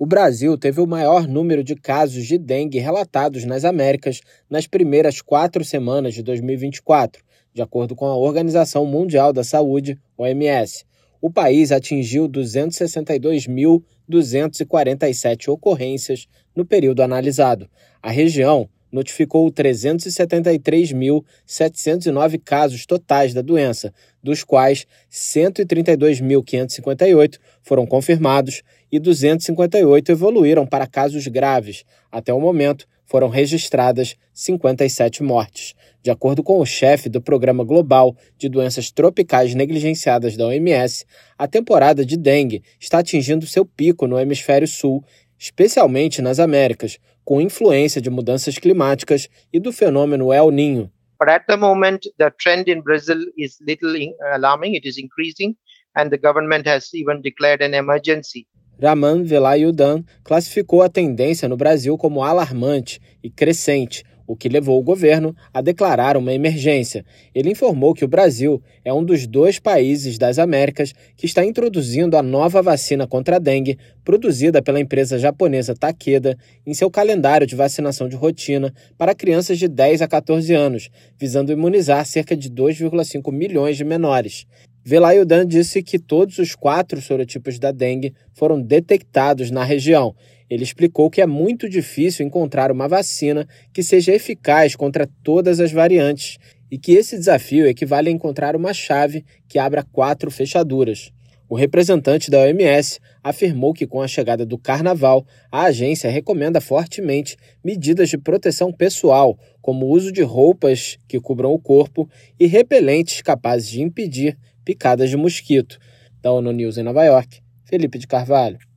O Brasil teve o maior número de casos de dengue relatados nas Américas nas primeiras quatro semanas de 2024, de acordo com a Organização Mundial da Saúde, OMS. O país atingiu 262.247 ocorrências no período analisado. A região notificou 373.709 casos totais da doença, dos quais 132.558 foram confirmados e 258 evoluíram para casos graves. Até o momento, foram registradas 57 mortes. De acordo com o chefe do Programa Global de Doenças Tropicais Negligenciadas da OMS, a temporada de dengue está atingindo seu pico no hemisfério sul, especialmente nas Américas, com influência de mudanças climáticas e do fenômeno El Niño. But at the moment, the trend in Brazil is little alarming. It is increasing, and the government has even declared an emergency. Raman Velayudan classificou a tendência no Brasil como alarmante e crescente, o que levou o governo a declarar uma emergência. Ele informou que o Brasil é um dos dois países das Américas que está introduzindo a nova vacina contra a dengue, produzida pela empresa japonesa Takeda, em seu calendário de vacinação de rotina para crianças de 10 a 14 anos, visando imunizar cerca de 2,5 milhões de menores. Velayudan disse que todos os quatro sorotipos da dengue foram detectados na região ele explicou que é muito difícil encontrar uma vacina que seja eficaz contra todas as variantes e que esse desafio equivale a encontrar uma chave que abra quatro fechaduras. O representante da OMS afirmou que, com a chegada do carnaval, a agência recomenda fortemente medidas de proteção pessoal, como o uso de roupas que cubram o corpo e repelentes capazes de impedir picadas de mosquito. Da ONU News em Nova York, Felipe de Carvalho.